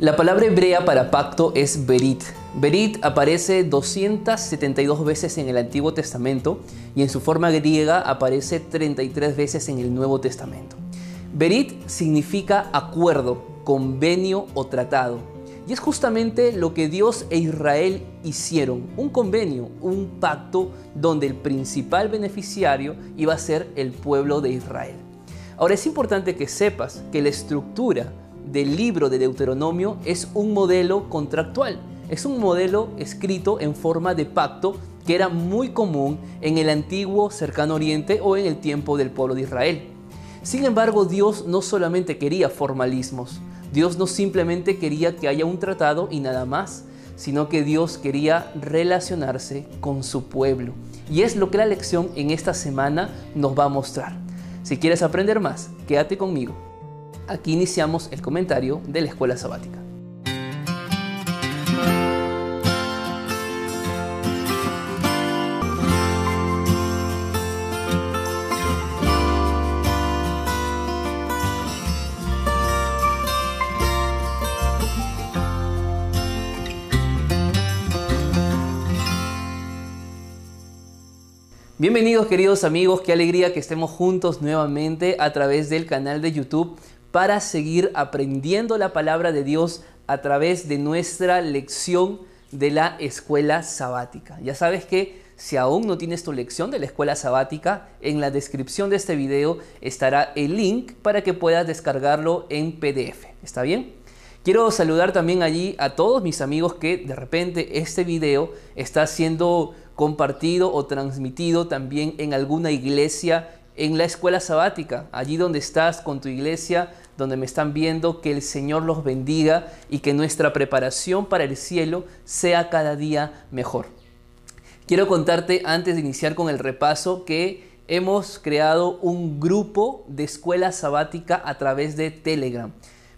La palabra hebrea para pacto es berit. Berit aparece 272 veces en el Antiguo Testamento y en su forma griega aparece 33 veces en el Nuevo Testamento. Berit significa acuerdo, convenio o tratado. Y es justamente lo que Dios e Israel hicieron, un convenio, un pacto donde el principal beneficiario iba a ser el pueblo de Israel. Ahora es importante que sepas que la estructura del libro de Deuteronomio es un modelo contractual, es un modelo escrito en forma de pacto que era muy común en el antiguo cercano oriente o en el tiempo del pueblo de Israel. Sin embargo, Dios no solamente quería formalismos, Dios no simplemente quería que haya un tratado y nada más, sino que Dios quería relacionarse con su pueblo. Y es lo que la lección en esta semana nos va a mostrar. Si quieres aprender más, quédate conmigo Aquí iniciamos el comentario de la escuela sabática. Bienvenidos queridos amigos, qué alegría que estemos juntos nuevamente a través del canal de YouTube para seguir aprendiendo la palabra de Dios a través de nuestra lección de la escuela sabática. Ya sabes que si aún no tienes tu lección de la escuela sabática, en la descripción de este video estará el link para que puedas descargarlo en PDF. ¿Está bien? Quiero saludar también allí a todos mis amigos que de repente este video está siendo compartido o transmitido también en alguna iglesia en la escuela sabática, allí donde estás con tu iglesia, donde me están viendo, que el Señor los bendiga y que nuestra preparación para el cielo sea cada día mejor. Quiero contarte antes de iniciar con el repaso que hemos creado un grupo de escuela sabática a través de Telegram.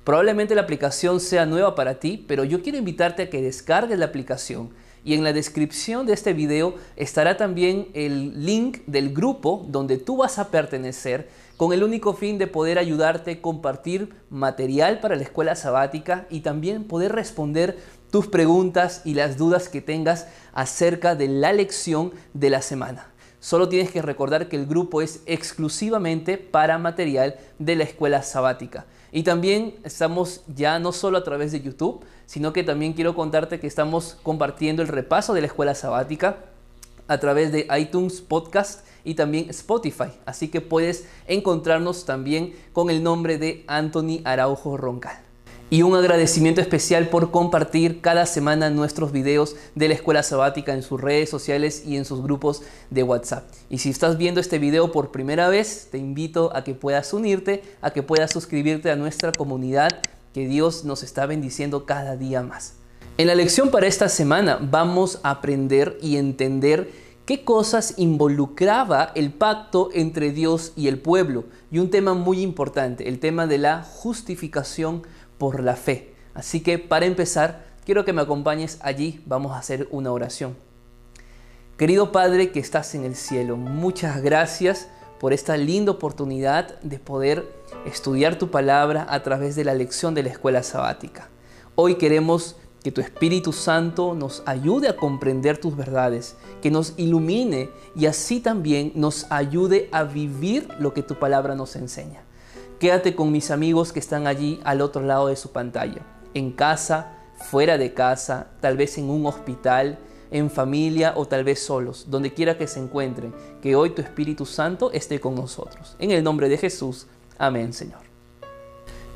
Probablemente la aplicación sea nueva para ti, pero yo quiero invitarte a que descargues la aplicación y en la descripción de este video estará también el link del grupo donde tú vas a pertenecer con el único fin de poder ayudarte a compartir material para la escuela sabática y también poder responder tus preguntas y las dudas que tengas acerca de la lección de la semana. Solo tienes que recordar que el grupo es exclusivamente para material de la escuela sabática. Y también estamos ya no solo a través de YouTube, sino que también quiero contarte que estamos compartiendo el repaso de la escuela sabática a través de iTunes Podcast y también Spotify. Así que puedes encontrarnos también con el nombre de Anthony Araujo Roncal y un agradecimiento especial por compartir cada semana nuestros videos de la escuela sabática en sus redes sociales y en sus grupos de WhatsApp. Y si estás viendo este video por primera vez, te invito a que puedas unirte, a que puedas suscribirte a nuestra comunidad, que Dios nos está bendiciendo cada día más. En la lección para esta semana vamos a aprender y entender qué cosas involucraba el pacto entre Dios y el pueblo. Y un tema muy importante, el tema de la justificación por la fe. Así que para empezar, quiero que me acompañes allí, vamos a hacer una oración. Querido Padre que estás en el cielo, muchas gracias por esta linda oportunidad de poder estudiar tu palabra a través de la lección de la escuela sabática. Hoy queremos que tu Espíritu Santo nos ayude a comprender tus verdades, que nos ilumine y así también nos ayude a vivir lo que tu palabra nos enseña. Quédate con mis amigos que están allí al otro lado de su pantalla, en casa, fuera de casa, tal vez en un hospital, en familia o tal vez solos, donde quiera que se encuentren, que hoy tu Espíritu Santo esté con nosotros. En el nombre de Jesús, amén Señor.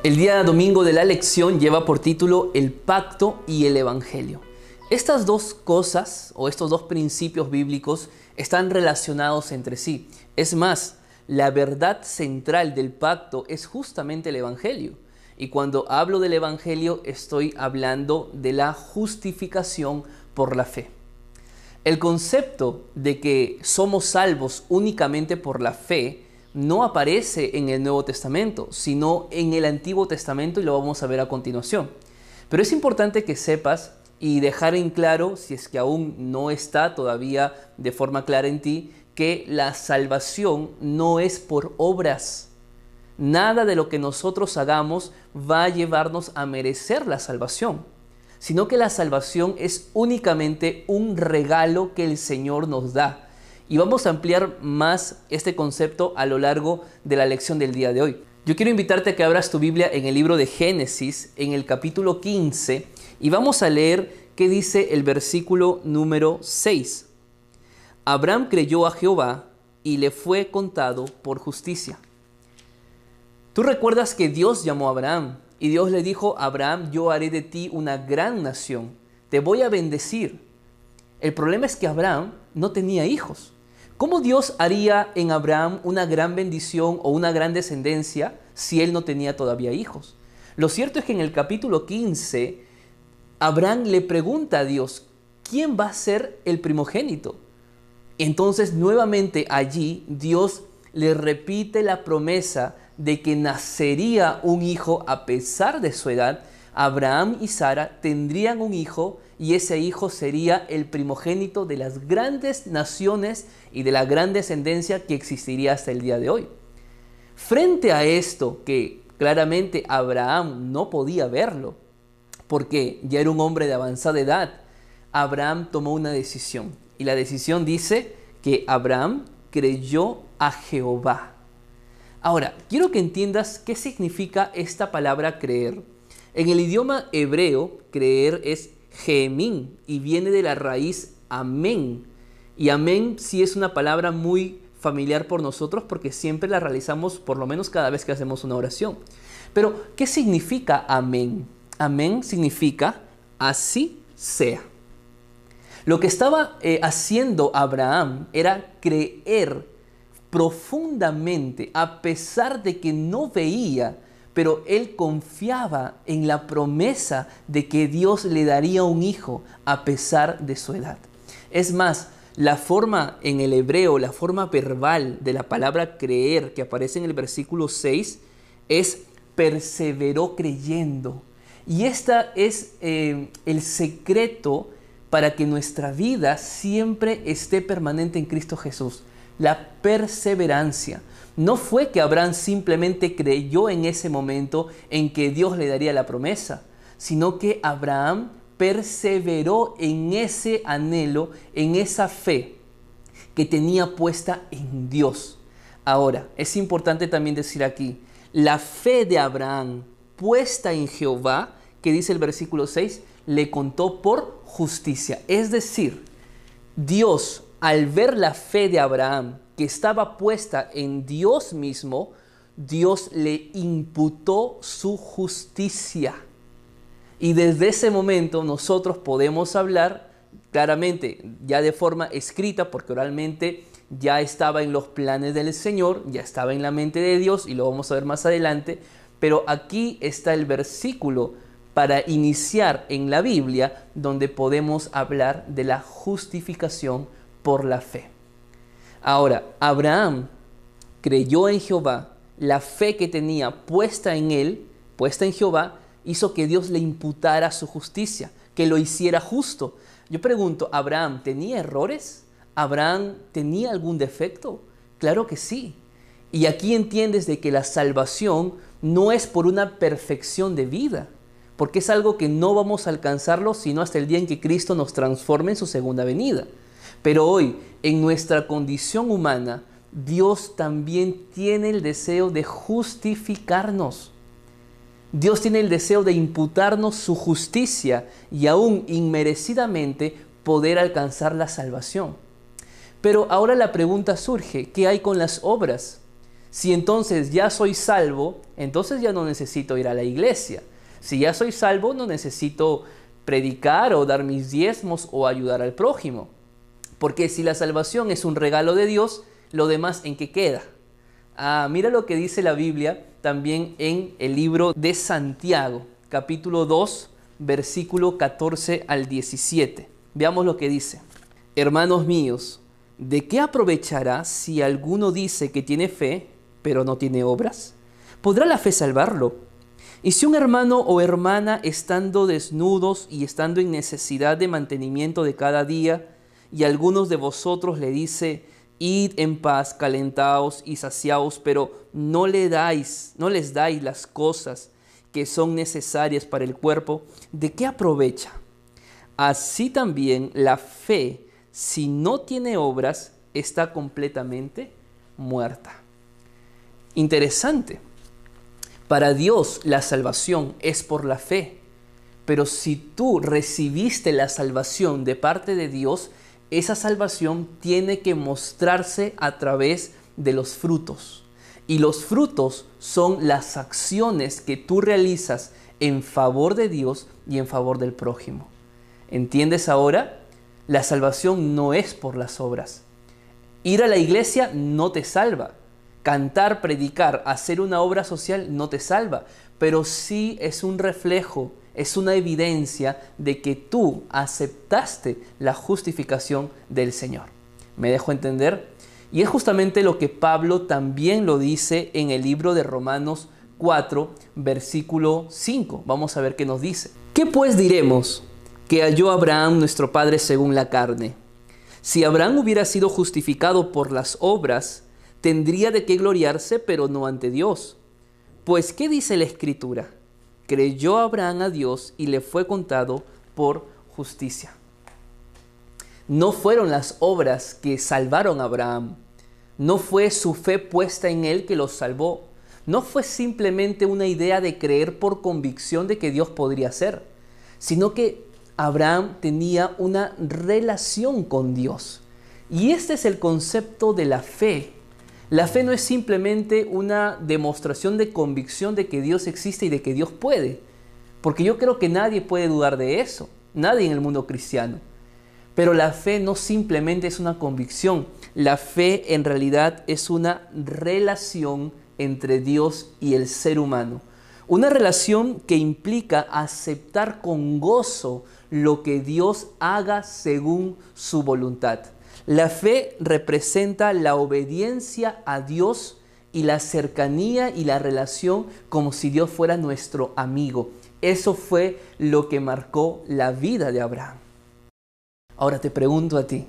El día domingo de la lección lleva por título El pacto y el Evangelio. Estas dos cosas o estos dos principios bíblicos están relacionados entre sí. Es más, la verdad central del pacto es justamente el Evangelio. Y cuando hablo del Evangelio estoy hablando de la justificación por la fe. El concepto de que somos salvos únicamente por la fe no aparece en el Nuevo Testamento, sino en el Antiguo Testamento y lo vamos a ver a continuación. Pero es importante que sepas y dejar en claro, si es que aún no está todavía de forma clara en ti, que la salvación no es por obras. nada de lo que nosotros hagamos va a llevarnos a merecer la salvación, sino que la salvación es únicamente un regalo que el Señor nos da. Y vamos a ampliar más este concepto a lo largo de la lección del día de hoy. Yo quiero invitarte a que abras tu Biblia en el libro de Génesis, en el capítulo 15, y vamos a leer qué dice el versículo número 6. Abraham creyó a Jehová y le fue contado por justicia. Tú recuerdas que Dios llamó a Abraham y Dios le dijo, Abraham, yo haré de ti una gran nación, te voy a bendecir. El problema es que Abraham no tenía hijos. ¿Cómo Dios haría en Abraham una gran bendición o una gran descendencia si él no tenía todavía hijos? Lo cierto es que en el capítulo 15, Abraham le pregunta a Dios, ¿quién va a ser el primogénito? Entonces nuevamente allí Dios le repite la promesa de que nacería un hijo a pesar de su edad. Abraham y Sara tendrían un hijo y ese hijo sería el primogénito de las grandes naciones y de la gran descendencia que existiría hasta el día de hoy. Frente a esto, que claramente Abraham no podía verlo, porque ya era un hombre de avanzada edad, Abraham tomó una decisión. Y la decisión dice que Abraham creyó a Jehová. Ahora, quiero que entiendas qué significa esta palabra creer. En el idioma hebreo, creer es gemín y viene de la raíz amén. Y amén sí es una palabra muy familiar por nosotros porque siempre la realizamos por lo menos cada vez que hacemos una oración. Pero, ¿qué significa amén? Amén significa así sea. Lo que estaba eh, haciendo Abraham era creer profundamente, a pesar de que no veía, pero él confiaba en la promesa de que Dios le daría un hijo a pesar de su edad. Es más, la forma en el hebreo, la forma verbal de la palabra creer que aparece en el versículo 6 es perseveró creyendo. Y este es eh, el secreto para que nuestra vida siempre esté permanente en Cristo Jesús. La perseverancia. No fue que Abraham simplemente creyó en ese momento en que Dios le daría la promesa, sino que Abraham perseveró en ese anhelo, en esa fe que tenía puesta en Dios. Ahora, es importante también decir aquí, la fe de Abraham puesta en Jehová, que dice el versículo 6, le contó por justicia. Es decir, Dios, al ver la fe de Abraham, que estaba puesta en Dios mismo, Dios le imputó su justicia. Y desde ese momento nosotros podemos hablar claramente, ya de forma escrita, porque oralmente ya estaba en los planes del Señor, ya estaba en la mente de Dios, y lo vamos a ver más adelante, pero aquí está el versículo para iniciar en la Biblia donde podemos hablar de la justificación por la fe. Ahora, Abraham creyó en Jehová, la fe que tenía puesta en él, puesta en Jehová, hizo que Dios le imputara su justicia, que lo hiciera justo. Yo pregunto, ¿Abraham tenía errores? ¿Abraham tenía algún defecto? Claro que sí. Y aquí entiendes de que la salvación no es por una perfección de vida, porque es algo que no vamos a alcanzarlo sino hasta el día en que Cristo nos transforme en su segunda venida. Pero hoy, en nuestra condición humana, Dios también tiene el deseo de justificarnos. Dios tiene el deseo de imputarnos su justicia y aún inmerecidamente poder alcanzar la salvación. Pero ahora la pregunta surge, ¿qué hay con las obras? Si entonces ya soy salvo, entonces ya no necesito ir a la iglesia. Si ya soy salvo, no necesito predicar o dar mis diezmos o ayudar al prójimo. Porque si la salvación es un regalo de Dios, lo demás en qué queda. Ah, mira lo que dice la Biblia también en el libro de Santiago, capítulo 2, versículo 14 al 17. Veamos lo que dice. Hermanos míos, ¿de qué aprovechará si alguno dice que tiene fe, pero no tiene obras? ¿Podrá la fe salvarlo? Y si un hermano o hermana estando desnudos y estando en necesidad de mantenimiento de cada día, y algunos de vosotros le dice, id en paz, calentaos y saciaos, pero no le dais, no les dais las cosas que son necesarias para el cuerpo, ¿de qué aprovecha? Así también la fe, si no tiene obras, está completamente muerta. Interesante. Para Dios la salvación es por la fe, pero si tú recibiste la salvación de parte de Dios, esa salvación tiene que mostrarse a través de los frutos. Y los frutos son las acciones que tú realizas en favor de Dios y en favor del prójimo. ¿Entiendes ahora? La salvación no es por las obras. Ir a la iglesia no te salva. Cantar, predicar, hacer una obra social no te salva, pero sí es un reflejo es una evidencia de que tú aceptaste la justificación del Señor. ¿Me dejo entender? Y es justamente lo que Pablo también lo dice en el libro de Romanos 4, versículo 5. Vamos a ver qué nos dice. ¿Qué pues diremos que halló Abraham nuestro Padre según la carne? Si Abraham hubiera sido justificado por las obras, tendría de qué gloriarse, pero no ante Dios. Pues, ¿qué dice la Escritura? Creyó Abraham a Dios y le fue contado por justicia. No fueron las obras que salvaron a Abraham, no fue su fe puesta en él que lo salvó, no fue simplemente una idea de creer por convicción de que Dios podría ser, sino que Abraham tenía una relación con Dios. Y este es el concepto de la fe la fe no es simplemente una demostración de convicción de que Dios existe y de que Dios puede, porque yo creo que nadie puede dudar de eso, nadie en el mundo cristiano. Pero la fe no simplemente es una convicción, la fe en realidad es una relación entre Dios y el ser humano. Una relación que implica aceptar con gozo lo que Dios haga según su voluntad. La fe representa la obediencia a Dios y la cercanía y la relación como si Dios fuera nuestro amigo. Eso fue lo que marcó la vida de Abraham. Ahora te pregunto a ti,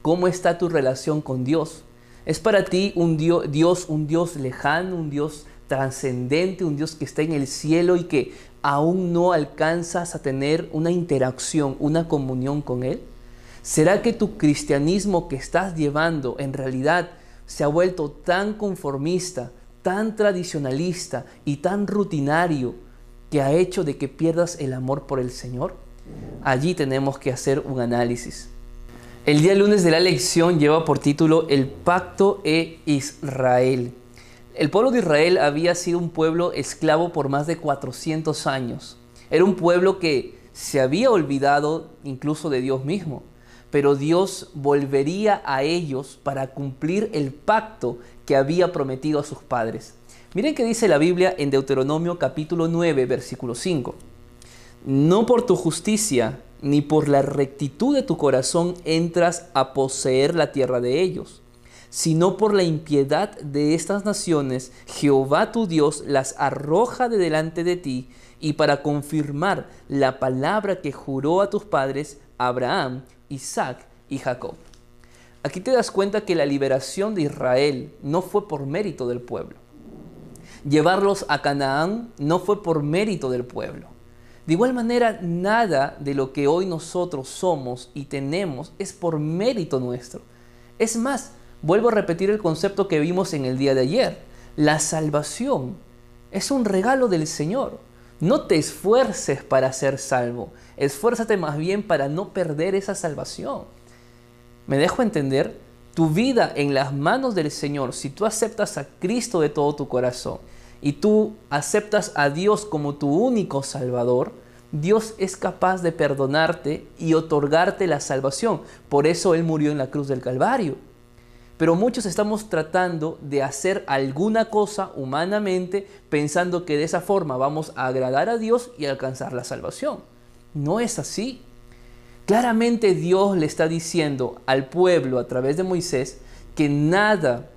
¿cómo está tu relación con Dios? ¿Es para ti un Dios, un Dios lejano, un Dios trascendente, un Dios que está en el cielo y que aún no alcanzas a tener una interacción, una comunión con Él? ¿Será que tu cristianismo que estás llevando en realidad se ha vuelto tan conformista, tan tradicionalista y tan rutinario que ha hecho de que pierdas el amor por el Señor? Allí tenemos que hacer un análisis. El día lunes de la lección lleva por título El pacto e Israel. El pueblo de Israel había sido un pueblo esclavo por más de 400 años. Era un pueblo que se había olvidado incluso de Dios mismo pero Dios volvería a ellos para cumplir el pacto que había prometido a sus padres. Miren que dice la Biblia en Deuteronomio capítulo 9, versículo 5. No por tu justicia ni por la rectitud de tu corazón entras a poseer la tierra de ellos, sino por la impiedad de estas naciones, Jehová tu Dios las arroja de delante de ti, y para confirmar la palabra que juró a tus padres, Abraham, Isaac y Jacob. Aquí te das cuenta que la liberación de Israel no fue por mérito del pueblo. Llevarlos a Canaán no fue por mérito del pueblo. De igual manera, nada de lo que hoy nosotros somos y tenemos es por mérito nuestro. Es más, vuelvo a repetir el concepto que vimos en el día de ayer. La salvación es un regalo del Señor. No te esfuerces para ser salvo, esfuérzate más bien para no perder esa salvación. ¿Me dejo entender? Tu vida en las manos del Señor, si tú aceptas a Cristo de todo tu corazón y tú aceptas a Dios como tu único Salvador, Dios es capaz de perdonarte y otorgarte la salvación. Por eso Él murió en la cruz del Calvario. Pero muchos estamos tratando de hacer alguna cosa humanamente pensando que de esa forma vamos a agradar a Dios y alcanzar la salvación. No es así. Claramente Dios le está diciendo al pueblo a través de Moisés que nada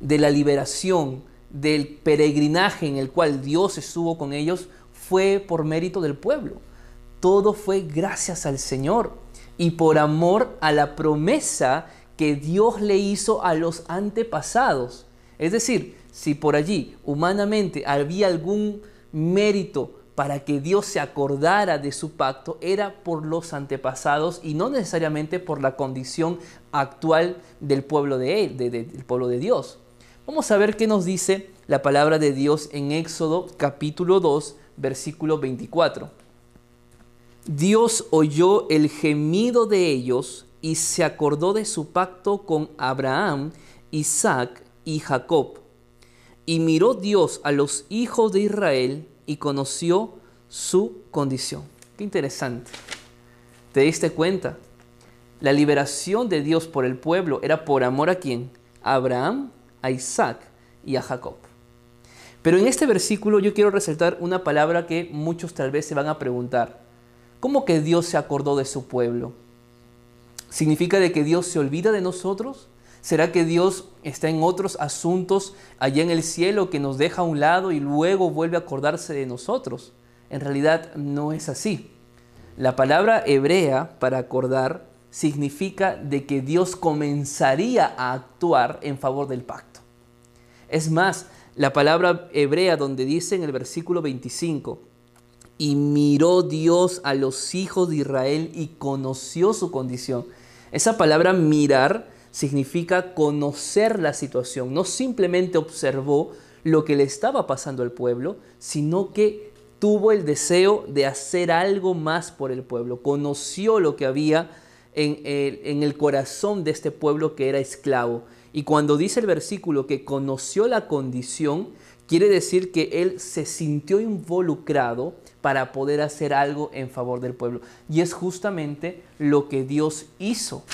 de la liberación, del peregrinaje en el cual Dios estuvo con ellos, fue por mérito del pueblo. Todo fue gracias al Señor y por amor a la promesa que Dios le hizo a los antepasados. Es decir, si por allí humanamente había algún mérito para que Dios se acordara de su pacto, era por los antepasados y no necesariamente por la condición actual del pueblo de él, del pueblo de Dios. Vamos a ver qué nos dice la palabra de Dios en Éxodo capítulo 2, versículo 24. Dios oyó el gemido de ellos y se acordó de su pacto con Abraham, Isaac y Jacob. Y miró Dios a los hijos de Israel y conoció su condición. Qué interesante. ¿Te diste cuenta? La liberación de Dios por el pueblo era por amor a quién? A Abraham, a Isaac y a Jacob. Pero en este versículo yo quiero resaltar una palabra que muchos tal vez se van a preguntar. ¿Cómo que Dios se acordó de su pueblo? ¿Significa de que Dios se olvida de nosotros? ¿Será que Dios está en otros asuntos allá en el cielo que nos deja a un lado y luego vuelve a acordarse de nosotros? En realidad no es así. La palabra hebrea para acordar significa de que Dios comenzaría a actuar en favor del pacto. Es más, la palabra hebrea donde dice en el versículo 25, y miró Dios a los hijos de Israel y conoció su condición. Esa palabra mirar significa conocer la situación, no simplemente observó lo que le estaba pasando al pueblo, sino que tuvo el deseo de hacer algo más por el pueblo, conoció lo que había en el, corazón de este pueblo que era esclavo. Y cuando dice el versículo que conoció la condición, quiere decir que él se sintió involucrado para poder hacer algo en favor del pueblo. Y es justamente lo que Dios hizo.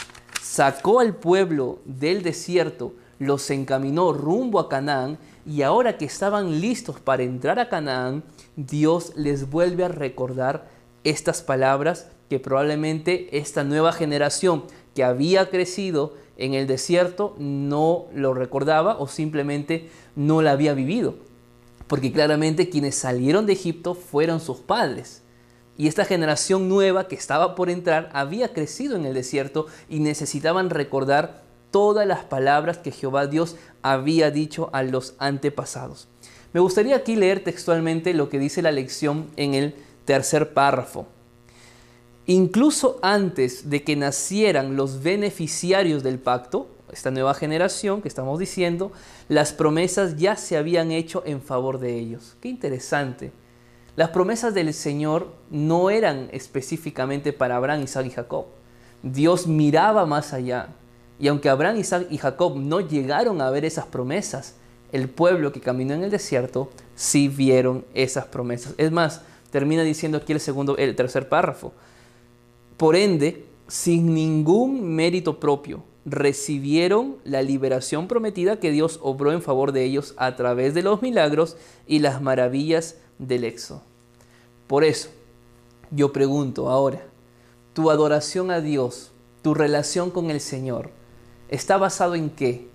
Sacó al pueblo del desierto, los encaminó rumbo a Canaán y ahora que estaban listos para entrar a Canaán, Dios les vuelve a recordar estas palabras que probablemente esta nueva generación que había crecido en el desierto no lo recordaba o simplemente no la había vivido porque claramente quienes salieron de Egipto fueron sus padres. Y esta generación nueva que estaba por entrar había crecido en el desierto y necesitaban recordar todas las palabras que Jehová Dios había dicho a los antepasados. Me gustaría aquí leer textualmente lo que dice la lección en el tercer párrafo. Incluso antes de que nacieran los beneficiarios del pacto, esta nueva generación que estamos diciendo, las promesas ya se habían hecho en favor de ellos. Qué interesante. Las promesas del Señor no eran específicamente para Abraham, Isaac y Jacob. Dios miraba más allá. Y aunque Abraham, Isaac y Jacob no llegaron a ver esas promesas, el pueblo que caminó en el desierto sí vieron esas promesas. Es más, termina diciendo aquí el segundo, el tercer párrafo. Por ende, sin ningún mérito propio, recibieron la liberación prometida que Dios obró en favor de ellos a través de los milagros y las maravillas del Éxodo. Por eso, yo pregunto ahora, ¿tu adoración a Dios, tu relación con el Señor, está basado en qué?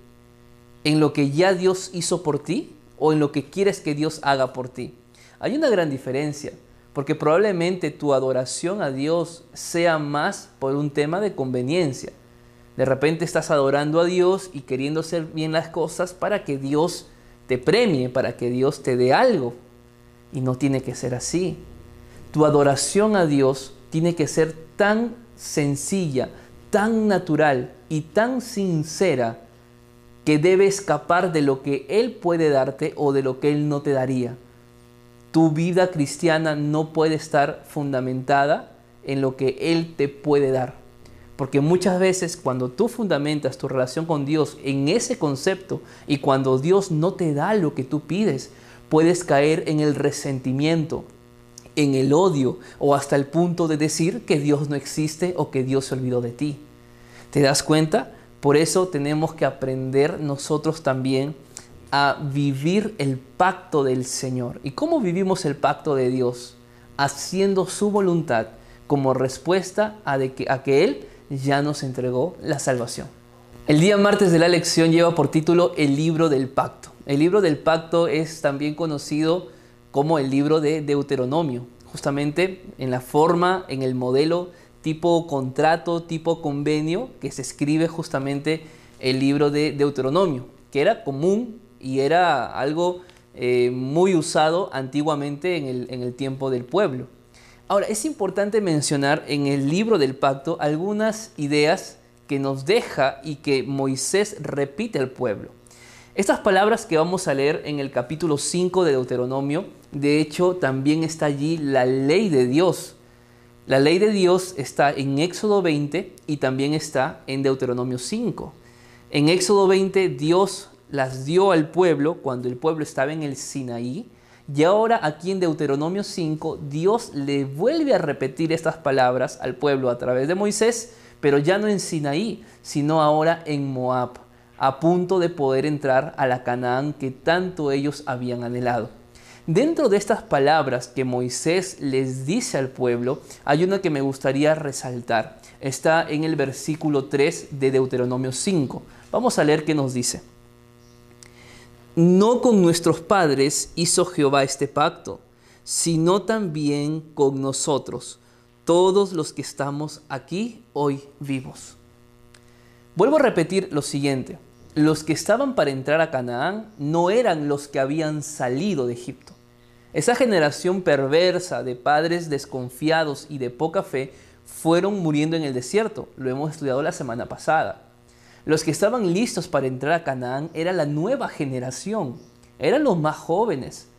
¿En lo que ya Dios hizo por ti o en lo que quieres que Dios haga por ti? Hay una gran diferencia, porque probablemente tu adoración a Dios sea más por un tema de conveniencia de repente estás adorando a Dios y queriendo hacer bien las cosas para que Dios te premie, para que Dios te dé algo. Y no tiene que ser así. Tu adoración a Dios tiene que ser tan sencilla, tan natural y tan sincera que debe escapar de lo que Él puede darte o de lo que Él no te daría. Tu vida cristiana no puede estar fundamentada en lo que Él te puede dar. Porque muchas veces cuando tú fundamentas tu relación con Dios en ese concepto y cuando Dios no te da lo que tú pides, puedes caer en el resentimiento, en el odio o hasta el punto de decir que Dios no existe o que Dios se olvidó de ti. ¿Te das cuenta? Por eso tenemos que aprender nosotros también a vivir el pacto del Señor. ¿Y cómo vivimos el pacto de Dios? Haciendo su voluntad como respuesta a, que, a que Él ya nos entregó la salvación. El día martes de la lección lleva por título El libro del pacto. El libro del pacto es también conocido como el libro de Deuteronomio, justamente en la forma, en el modelo tipo contrato, tipo convenio que se escribe justamente el libro de Deuteronomio, que era común y era algo eh, muy usado antiguamente en el, en el tiempo del pueblo. Ahora, es importante mencionar en el libro del pacto algunas ideas que nos deja y que Moisés repite al pueblo. Estas palabras que vamos a leer en el capítulo 5 de Deuteronomio, de hecho también está allí la ley de Dios. La ley de Dios está en Éxodo 20 y también está en Deuteronomio 5. En Éxodo 20 Dios las dio al pueblo cuando el pueblo estaba en el Sinaí. Y ahora aquí en Deuteronomio 5, Dios le vuelve a repetir estas palabras al pueblo a través de Moisés, pero ya no en Sinaí, sino ahora en Moab, a punto de poder entrar a la Canaán que tanto ellos habían anhelado. Dentro de estas palabras que Moisés les dice al pueblo, hay una que me gustaría resaltar. Está en el versículo 3 de Deuteronomio 5. Vamos a leer qué nos dice. No con nuestros padres hizo Jehová este pacto, sino también con nosotros, todos los que estamos aquí hoy vivos. Vuelvo a repetir lo siguiente. Los que estaban para entrar a Canaán no eran los que habían salido de Egipto. Esa generación perversa de padres desconfiados y de poca fe fueron muriendo en el desierto. Lo hemos estudiado la semana pasada. Los que estaban listos para entrar a Canaán era la nueva generación, eran los más jóvenes,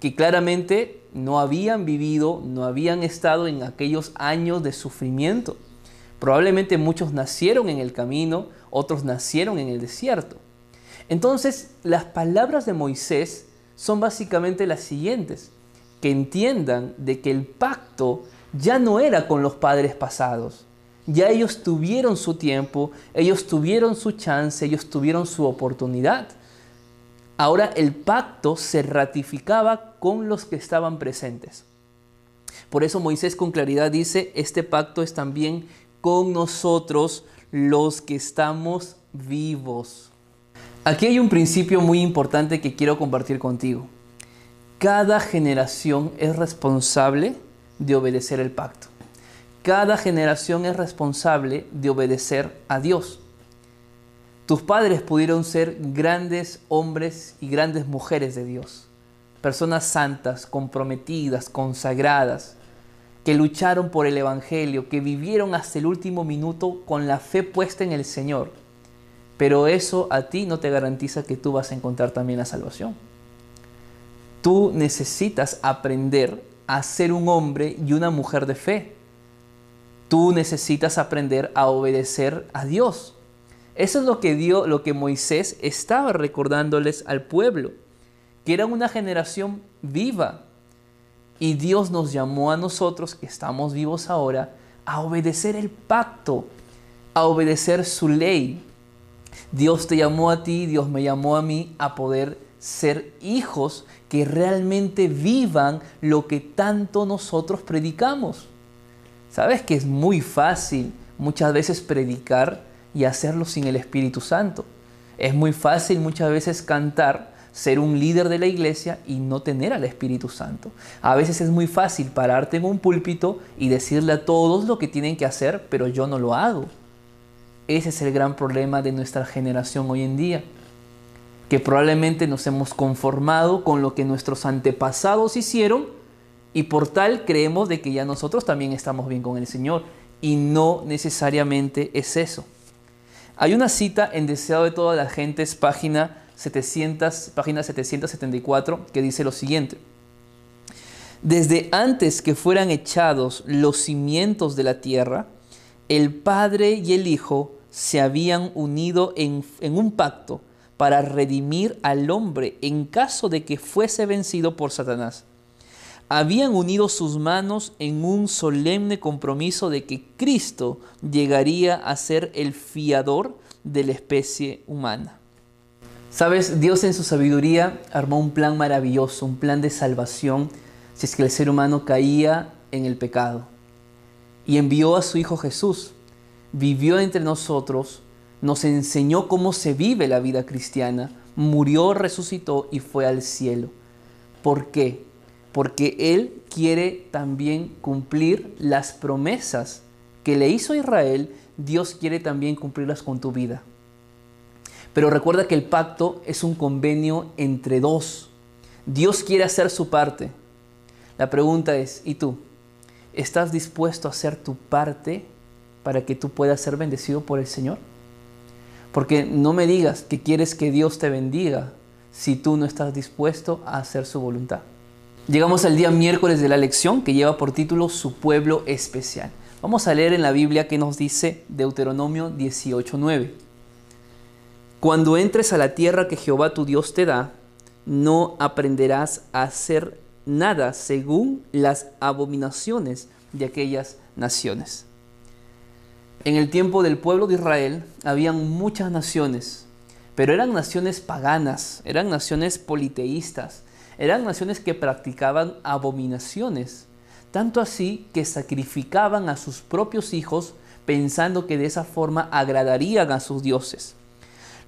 que claramente no habían vivido, no habían estado en aquellos años de sufrimiento. Probablemente muchos nacieron en el camino, otros nacieron en el desierto. Entonces, las palabras de Moisés son básicamente las siguientes, que entiendan de que el pacto ya no era con los padres pasados, ya ellos tuvieron su tiempo, ellos tuvieron su chance, ellos tuvieron su oportunidad. Ahora el pacto se ratificaba con los que estaban presentes. Por eso Moisés con claridad dice, este pacto es también con nosotros los que estamos vivos. Aquí hay un principio muy importante que quiero compartir contigo. Cada generación es responsable de obedecer el pacto. Cada generación es responsable de obedecer a Dios. Tus padres pudieron ser grandes hombres y grandes mujeres de Dios, personas santas, comprometidas, consagradas, que lucharon por el Evangelio, que vivieron hasta el último minuto con la fe puesta en el Señor. Pero eso a ti no te garantiza que tú vas a encontrar también la salvación. Tú necesitas aprender a ser un hombre y una mujer de fe tú necesitas aprender a obedecer a Dios. Eso es lo que dio, lo que Moisés estaba recordándoles al pueblo, que era una generación viva. Y Dios nos llamó a nosotros, que estamos vivos ahora, a obedecer el pacto, a obedecer su ley. Dios te llamó a ti, Dios me llamó a mí a poder ser hijos que realmente vivan lo que tanto nosotros predicamos. Sabes que es muy fácil muchas veces predicar y hacerlo sin el Espíritu Santo. Es muy fácil muchas veces cantar, ser un líder de la iglesia y no tener al Espíritu Santo. A veces es muy fácil pararte en un púlpito y decirle a todos lo que tienen que hacer, pero yo no lo hago. Ese es el gran problema de nuestra generación hoy en día, que probablemente nos hemos conformado con lo que nuestros antepasados hicieron y por tal creemos de que ya nosotros también estamos bien con el Señor. Y no necesariamente es eso. Hay una cita en Deseado de todas las gentes, página, 700, página 774, que dice lo siguiente. Desde antes que fueran echados los cimientos de la tierra, el Padre y el Hijo se habían unido en, en un pacto para redimir al hombre en caso de que fuese vencido por Satanás habían unido sus manos en un solemne compromiso de que Cristo llegaría a ser el fiador de la especie humana. Sabes, Dios en su sabiduría armó un plan maravilloso, un plan de salvación si es que el ser humano caía en el pecado. Y envió a su Hijo Jesús, vivió entre nosotros, nos enseñó cómo se vive la vida cristiana, murió, resucitó y fue al cielo. ¿Por qué? Porque Él quiere también cumplir las promesas que le hizo a Israel, Dios quiere también cumplirlas con tu vida. Pero recuerda que el pacto es un convenio entre dos. Dios quiere hacer su parte. La pregunta es, ¿y tú? ¿Estás dispuesto a hacer tu parte para que tú puedas ser bendecido por el Señor? Porque no me digas que quieres que Dios te bendiga si tú no estás dispuesto a hacer su voluntad. Llegamos al día miércoles de la lección que lleva por título Su pueblo especial. Vamos a leer en la Biblia que nos dice Deuteronomio 18:9. Cuando entres a la tierra que Jehová tu Dios te da, no aprenderás a hacer nada según las abominaciones de aquellas naciones. En el tiempo del pueblo de Israel habían muchas naciones, pero eran naciones paganas, eran naciones politeístas, eran naciones que practicaban abominaciones, tanto así que sacrificaban a sus propios hijos pensando que de esa forma agradarían a sus dioses.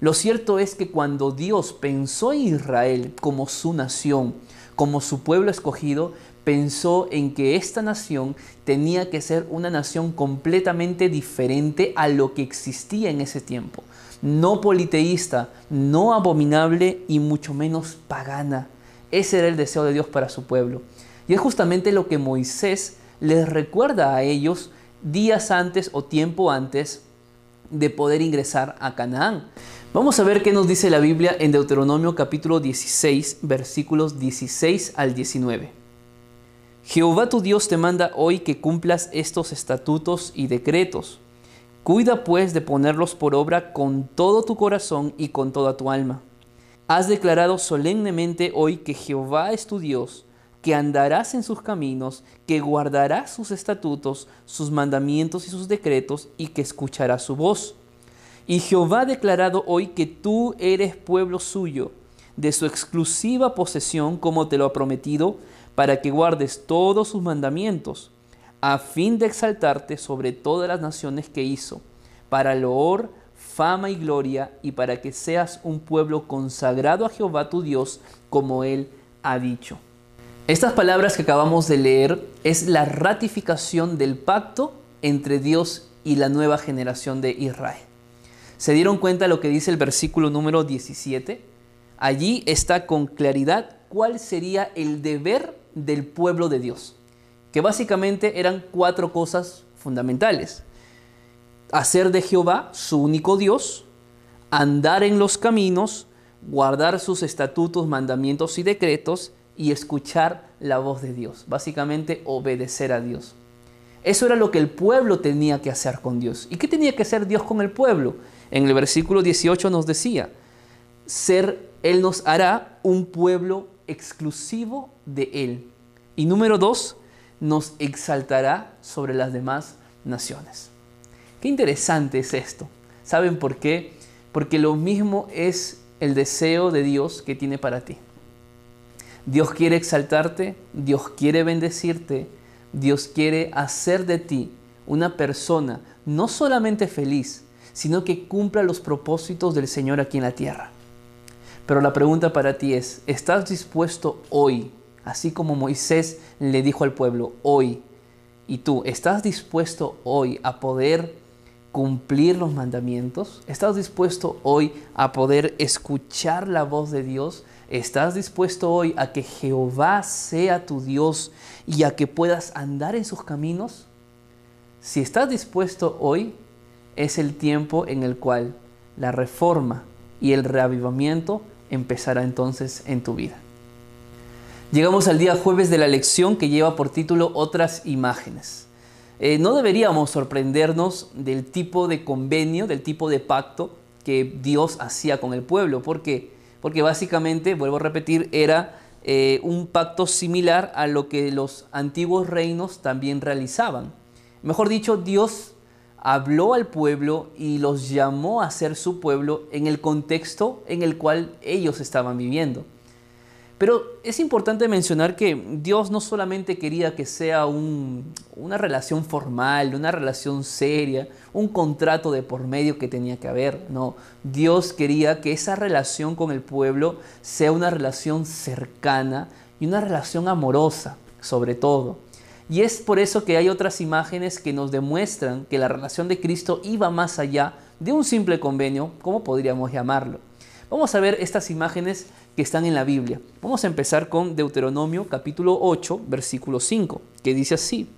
Lo cierto es que cuando Dios pensó en Israel como su nación, como su pueblo escogido, pensó en que esta nación tenía que ser una nación completamente diferente a lo que existía en ese tiempo. No politeísta, no abominable y mucho menos pagana. Ese era el deseo de Dios para su pueblo. Y es justamente lo que Moisés les recuerda a ellos días antes o tiempo antes de poder ingresar a Canaán. Vamos a ver qué nos dice la Biblia en Deuteronomio capítulo 16, versículos 16 al 19. Jehová tu Dios te manda hoy que cumplas estos estatutos y decretos. Cuida pues de ponerlos por obra con todo tu corazón y con toda tu alma. Has declarado solemnemente hoy que Jehová es tu Dios, que andarás en sus caminos, que guardarás sus estatutos, sus mandamientos y sus decretos, y que escucharás su voz. Y Jehová ha declarado hoy que tú eres pueblo suyo, de su exclusiva posesión, como te lo ha prometido, para que guardes todos sus mandamientos, a fin de exaltarte sobre todas las naciones que hizo, para loor, fama y gloria, y para que seas un pueblo consagrado a Jehová tu Dios, como él ha dicho. Estas palabras que acabamos de leer es la ratificación del pacto entre Dios y la nueva generación de Israel. ¿Se dieron cuenta lo que dice el versículo número 17? Allí está con claridad cuál sería el deber del pueblo de Dios, que básicamente eran cuatro cosas fundamentales. Hacer de Jehová su único Dios, andar en los caminos, guardar sus estatutos, mandamientos y decretos y escuchar la voz de Dios, básicamente obedecer a Dios. Eso era lo que el pueblo tenía que hacer con Dios. ¿Y qué tenía que hacer Dios con el pueblo? En el versículo 18 nos decía, ser, Él nos hará un pueblo exclusivo de Él. Y número dos, nos exaltará sobre las demás naciones. Qué interesante es esto. ¿Saben por qué? Porque lo mismo es el deseo de Dios que tiene para ti. Dios quiere exaltarte, Dios quiere bendecirte, Dios quiere hacer de ti una persona no solamente feliz, sino que cumpla los propósitos del Señor aquí en la tierra. Pero la pregunta para ti es, ¿estás dispuesto hoy, así como Moisés le dijo al pueblo, hoy, y tú, ¿estás dispuesto hoy a poder cumplir los mandamientos? ¿Estás dispuesto hoy a poder escuchar la voz de Dios? ¿Estás dispuesto hoy a que Jehová sea tu Dios y a que puedas andar en sus caminos? Si estás dispuesto hoy, es el tiempo en el cual la reforma y el reavivamiento empezará entonces en tu vida. Llegamos al día jueves de la lección que lleva por título Otras imágenes. Eh, no deberíamos sorprendernos del tipo de convenio, del tipo de pacto que Dios hacía con el pueblo. ¿Por qué? Porque básicamente, vuelvo a repetir, era eh, un pacto similar a lo que los antiguos reinos también realizaban. Mejor dicho, Dios habló al pueblo y los llamó a ser su pueblo en el contexto en el cual ellos estaban viviendo. Pero es importante mencionar que Dios no solamente quería que sea una relación formal, una relación seria, un contrato de por medio que tenía que haber. No, Dios quería que esa relación con el pueblo sea una relación cercana y una relación amorosa, sobre todo. Y es por eso que hay otras imágenes que nos demuestran que la relación de Cristo iba más allá de un simple convenio, como podríamos llamarlo. Vamos a ver estas imágenes que están en la Biblia. Vamos a empezar con Deuteronomio capítulo 8, versículo 5, que dice así.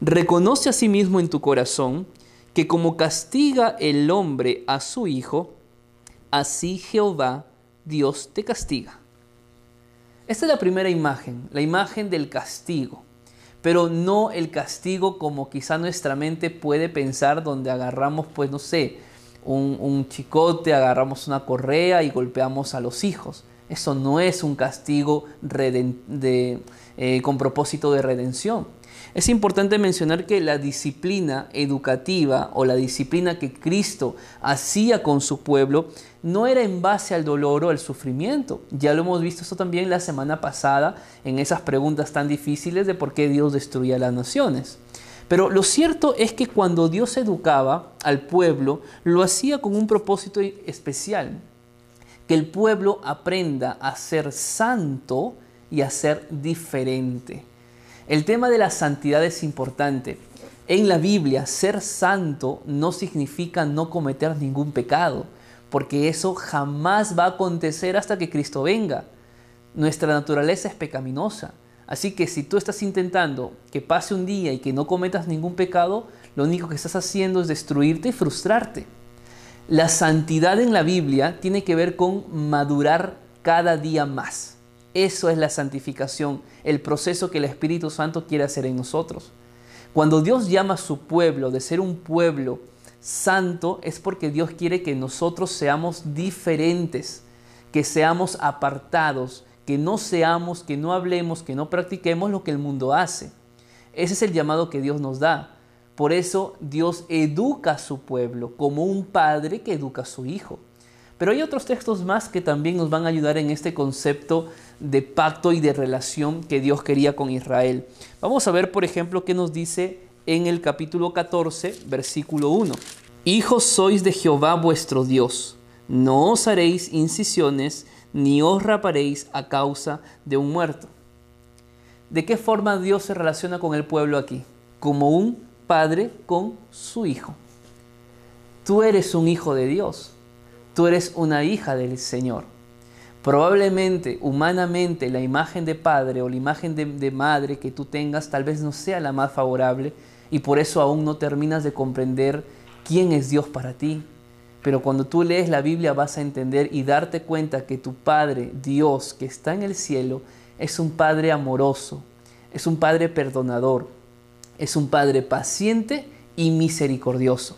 Reconoce a sí mismo en tu corazón que como castiga el hombre a su hijo, así Jehová Dios te castiga. Esta es la primera imagen, la imagen del castigo, pero no el castigo como quizá nuestra mente puede pensar donde agarramos, pues no sé, un, chicote, agarramos una correa y golpeamos a los hijos. Eso no es un castigo eh, con propósito de redención. Es importante mencionar que la disciplina educativa o la disciplina que Cristo hacía con su pueblo no era en base al dolor o al sufrimiento. Ya lo hemos visto esto también la semana pasada en esas preguntas tan difíciles de por qué Dios destruía las naciones. Pero lo cierto es que cuando Dios educaba al pueblo, lo hacía con un propósito especial, que el pueblo aprenda a ser santo y a ser diferente. El tema de la santidad es importante. En la Biblia, ser santo no significa no cometer ningún pecado, porque eso jamás va a acontecer hasta que Cristo venga. Nuestra naturaleza es pecaminosa. Así que si tú estás intentando que pase un día y que no cometas ningún pecado, lo único que estás haciendo es destruirte y frustrarte. La santidad en la Biblia tiene que ver con madurar cada día más. Eso es la santificación, el proceso que el Espíritu Santo quiere hacer en nosotros. Cuando Dios llama a su pueblo de ser un pueblo santo, es porque Dios quiere que nosotros seamos diferentes, que seamos apartados, que no seamos, que no hablemos, que no practiquemos lo que el mundo hace. Ese es el llamado que Dios nos da. Por eso Dios educa a su pueblo como un padre que educa a su hijo. Pero hay otros textos más que también nos van a ayudar en este concepto de pacto y de relación que Dios quería con Israel. Vamos a ver, por ejemplo, qué nos dice en el capítulo 14, versículo 1. Hijos sois de Jehová vuestro Dios, no os haréis incisiones ni os raparéis a causa de un muerto. ¿De qué forma Dios se relaciona con el pueblo aquí? Como un padre con su hijo. Tú eres un hijo de Dios. Tú eres una hija del Señor. Probablemente, humanamente, la imagen de padre o la imagen de, de, madre que tú tengas tal vez no sea la más favorable y por eso aún no terminas de comprender quién es Dios para ti, pero cuando tú lees la Biblia vas a entender y darte cuenta que tu Padre, Dios, que está en el cielo, es un Padre amoroso, es un Padre perdonador, es un Padre paciente y misericordioso.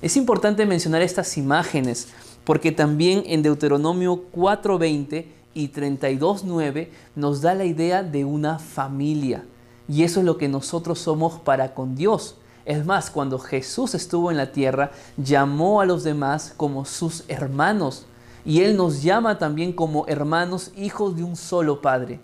Es importante mencionar estas imágenes porque también en Deuteronomio 4:20 y 32:9 nos da la idea de una familia. Y eso es lo que nosotros somos para con Dios. Es más, cuando Jesús estuvo en la tierra, llamó a los demás como sus hermanos. Y Él nos llama también como hermanos, hijos de un solo Padre.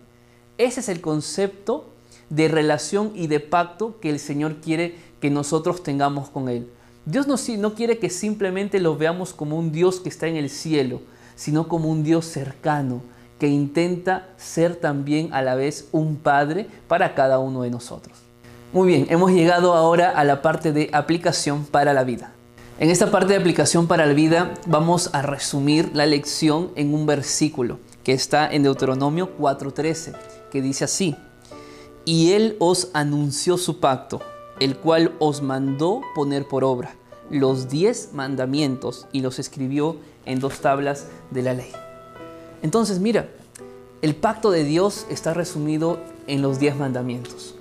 Ese es el concepto de relación y de pacto que el Señor quiere que nosotros tengamos con Él. Dios no, no quiere que simplemente lo veamos como un Dios que está en el cielo, sino como un Dios cercano, que intenta ser también a la vez un Padre para cada uno de nosotros. Muy bien, hemos llegado ahora a la parte de aplicación para la vida. En esta parte de aplicación para la vida vamos a resumir la lección en un versículo que está en Deuteronomio 4:13, que dice así, y él os anunció su pacto, el cual os mandó poner por obra los diez mandamientos y los escribió en dos tablas de la ley. Entonces mira, el pacto de Dios está resumido en los diez mandamientos.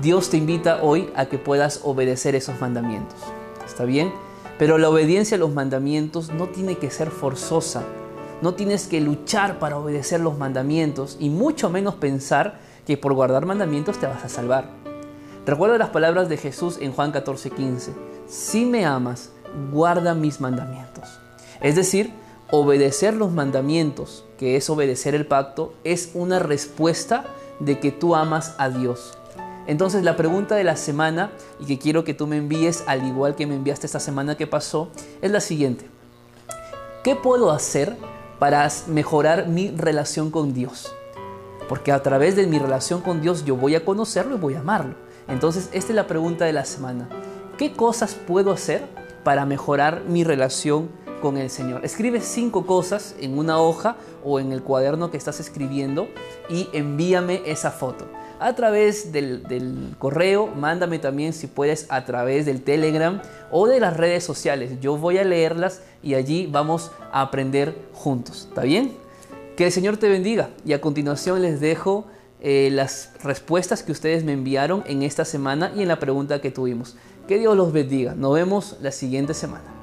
Dios te invita hoy a que puedas obedecer esos mandamientos. ¿Está bien? Pero la obediencia a los mandamientos no tiene que ser forzosa. No tienes que luchar para obedecer los mandamientos y mucho menos pensar que por guardar mandamientos te vas a salvar. Recuerda las palabras de Jesús en Juan 14:15. Si me amas, guarda mis mandamientos. Es decir, obedecer los mandamientos, que es obedecer el pacto, es una respuesta de que tú amas a Dios. Entonces la pregunta de la semana y que quiero que tú me envíes al igual que me enviaste esta semana que pasó es la siguiente. ¿Qué puedo hacer para mejorar mi relación con Dios? porque a través de mi relación con Dios yo voy a conocerlo y voy a amarlo. Entonces, esta es la pregunta de la semana. ¿Qué cosas puedo hacer para mejorar mi relación con el Señor? Escribe cinco cosas en una hoja o en el cuaderno que estás escribiendo y envíame esa foto a través del, correo, mándame también si puedes a través del Telegram o de las redes sociales. Yo voy a leerlas y allí vamos a aprender juntos. ¿Está bien? Que el Señor te bendiga y a continuación les dejo eh, las respuestas que ustedes me enviaron en esta semana y en la pregunta que tuvimos. Que Dios los bendiga. Nos vemos la siguiente semana.